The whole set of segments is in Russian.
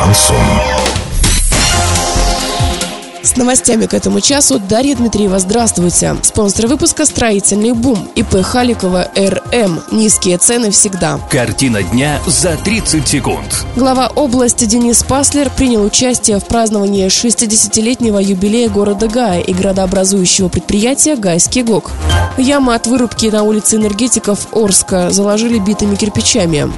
Шансон. С новостями к этому часу Дарья Дмитриева. Здравствуйте. Спонсор выпуска «Строительный бум». ИП Халикова РМ. Низкие цены всегда. Картина дня за 30 секунд. Глава области Денис Паслер принял участие в праздновании 60-летнего юбилея города Гая и градообразующего предприятия «Гайский ГОК». Ямы от вырубки на улице энергетиков Орска заложили битыми кирпичами.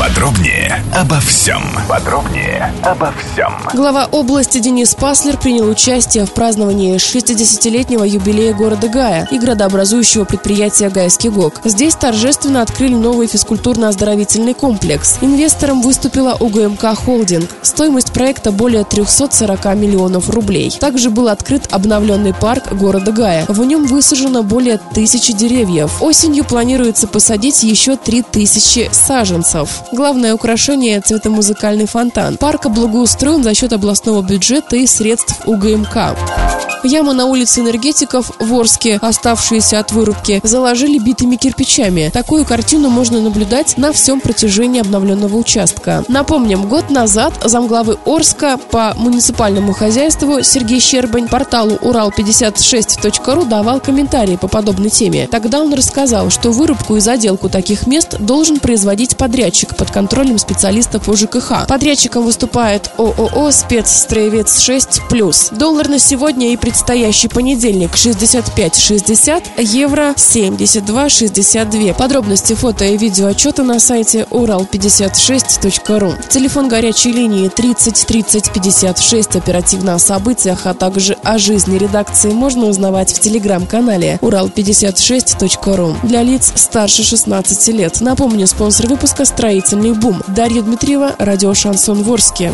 Подробнее обо всем. Подробнее обо всем. Глава области Денис Паслер принял участие в праздновании 60-летнего юбилея города Гая и градообразующего предприятия «Гайский ГОК». Здесь торжественно открыли новый физкультурно-оздоровительный комплекс. Инвестором выступила УГМК «Холдинг». Стоимость проекта более 340 миллионов рублей. Также был открыт обновленный парк города Гая. В нем высажено более тысячи деревьев. Осенью планируется посадить еще 3000 саженцев. Главное украшение – цветомузыкальный фонтан. Парк благоустроен за счет областного бюджета и средств УГМК. Яму на улице энергетиков в Орске, оставшиеся от вырубки, заложили битыми кирпичами. Такую картину можно наблюдать на всем протяжении обновленного участка. Напомним, год назад замглавы Орска по муниципальному хозяйству Сергей Щербань порталу урал56.ру давал комментарии по подобной теме. Тогда он рассказал, что вырубку и заделку таких мест должен производить подрядчик под контролем специалистов ОЖКХ. Подрядчиком выступает ООО «Спецстроевец-6+.» Доллар на сегодня и предстоящий понедельник 65,60, евро 72,62. Подробности фото и видео отчета на сайте урал56.ру. Телефон горячей линии 30 30 56. Оперативно о событиях, а также о жизни редакции можно узнавать в телеграм-канале урал56.ру. Для лиц старше 16 лет. Напомню, спонсор выпуска «Строительный бум». Дарья Дмитриева, радио «Шансон Ворске».